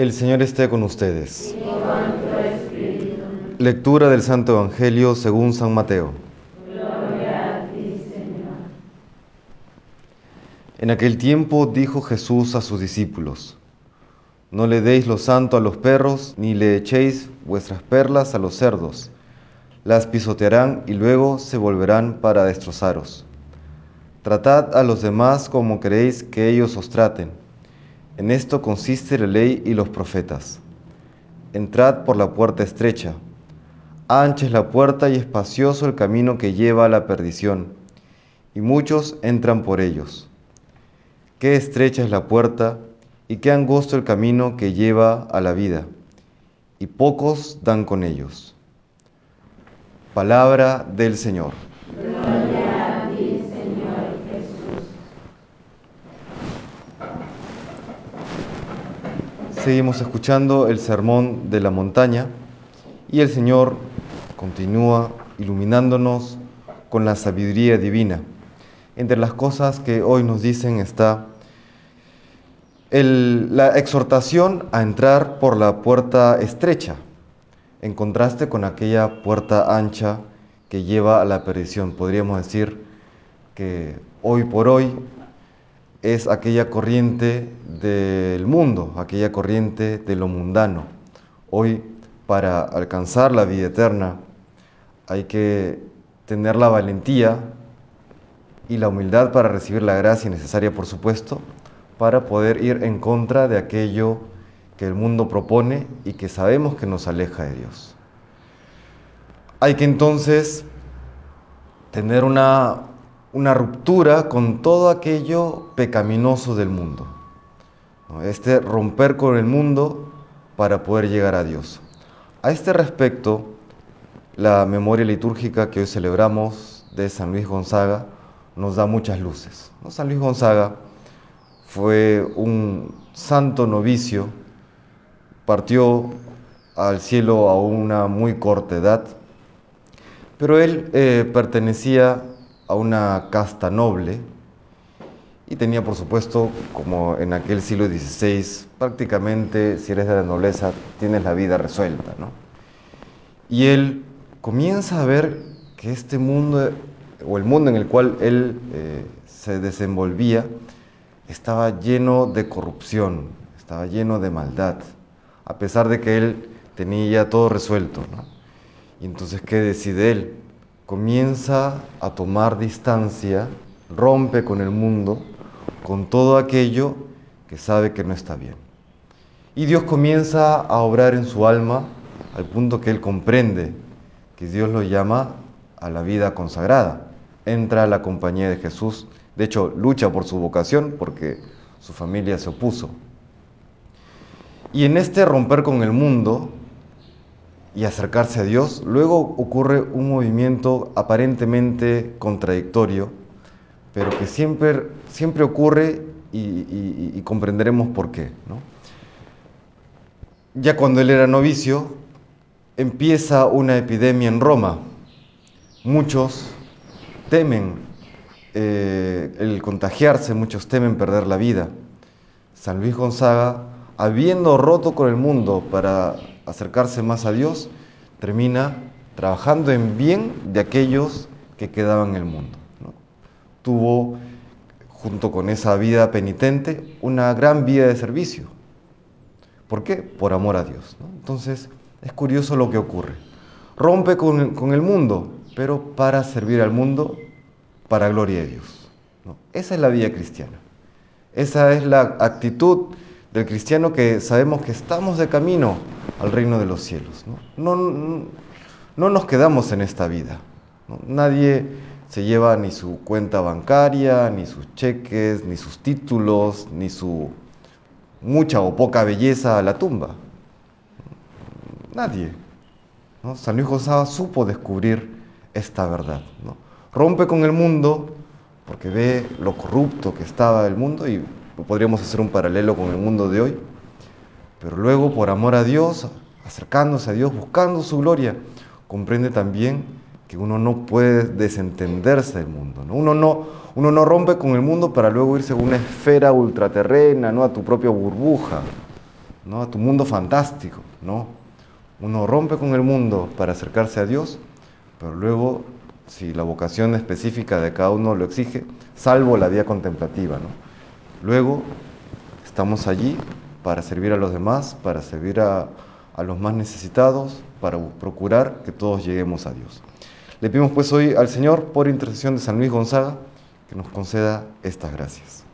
El Señor esté con ustedes. Lectura del Santo Evangelio según San Mateo. Gloria a ti, Señor. En aquel tiempo dijo Jesús a sus discípulos, No le deis lo santo a los perros, ni le echéis vuestras perlas a los cerdos. Las pisotearán y luego se volverán para destrozaros. Tratad a los demás como queréis que ellos os traten. En esto consiste la ley y los profetas. Entrad por la puerta estrecha. Ancha es la puerta y espacioso el camino que lleva a la perdición, y muchos entran por ellos. Qué estrecha es la puerta y qué angosto el camino que lleva a la vida, y pocos dan con ellos. Palabra del Señor. Gloria a ti, Señor Jesús. Seguimos escuchando el sermón de la montaña y el Señor continúa iluminándonos con la sabiduría divina. Entre las cosas que hoy nos dicen está la exhortación a entrar por la puerta estrecha, en contraste con aquella puerta ancha que lleva a la perdición. Podríamos decir que hoy por hoy es aquella corriente del mundo, aquella corriente de lo mundano. Hoy, para alcanzar la vida eterna, hay que tener la valentía y la humildad para recibir la gracia necesaria, por supuesto, para poder ir en contra de aquello que el mundo propone y que sabemos que nos aleja de Dios. Hay que entonces tener una, una ruptura con todo aquello pecaminoso del mundo. Este romper con el mundo para poder llegar a Dios. A este respecto, la memoria litúrgica que hoy celebramos de San Luis Gonzaga nos da muchas luces. San Luis Gonzaga fue un santo novicio, partió al cielo a una muy corta edad, pero él eh, pertenecía a una casta noble y tenía, por supuesto, como en aquel siglo XVI, prácticamente, si eres de la nobleza, tienes la vida resuelta, ¿no? Y él comienza a ver que este mundo, o el mundo en el cual él eh, se desenvolvía, estaba lleno de corrupción, estaba lleno de maldad, a pesar de que él tenía ya todo resuelto. ¿no? Y entonces, ¿qué decide él? Comienza a tomar distancia, rompe con el mundo, con todo aquello que sabe que no está bien. Y Dios comienza a obrar en su alma al punto que él comprende que Dios lo llama a la vida consagrada. Entra a la compañía de Jesús, de hecho lucha por su vocación porque su familia se opuso. Y en este romper con el mundo y acercarse a Dios, luego ocurre un movimiento aparentemente contradictorio, pero que siempre, siempre ocurre y, comprenderemos por qué. Ya cuando él era novicio, empieza una epidemia en Roma. Muchos temen eh, el contagiarse, muchos temen perder la vida. San Luis Gonzaga, habiendo roto con el mundo para acercarse más a Dios, termina trabajando en bien de aquellos que quedaban en el mundo. Tuvo, junto con esa vida penitente, una gran vida de servicio. ¿Por qué? Por amor a Dios. Entonces, es curioso lo que ocurre. Rompe con, con el mundo, pero para servir al mundo, para gloria de Dios. Esa es la vida cristiana. Esa es la actitud del cristiano que sabemos que estamos de camino al reino de los cielos. No, no, no, no nos quedamos en esta vida. ¿no? Nadie se lleva ni su cuenta bancaria, ni sus cheques, ni sus títulos, ni su mucha o poca belleza a la tumba. Nadie. ¿no? San Luis Gonzaga supo descubrir esta verdad. ¿no? Rompe con el mundo porque ve lo corrupto que estaba el mundo y podríamos hacer un paralelo con el mundo de hoy. Pero luego, por amor a Dios, acercándose a Dios, buscando su gloria, comprende también que uno no puede desentenderse del mundo. ¿no? Uno, no, uno no rompe con el mundo para luego irse a una esfera ultraterrena, ¿no? a tu propia burbuja. ¿no? a tu mundo fantástico. ¿no? Uno rompe con el mundo para acercarse a Dios, pero luego, si la vocación específica de cada uno lo exige, salvo la vía contemplativa. Luego, estamos allí para servir a los demás, para servir a, los más necesitados, para procurar que todos lleguemos a Dios. Le pedimos pues hoy al Señor, por intercesión de San Luis Gonzaga, que nos conceda estas gracias.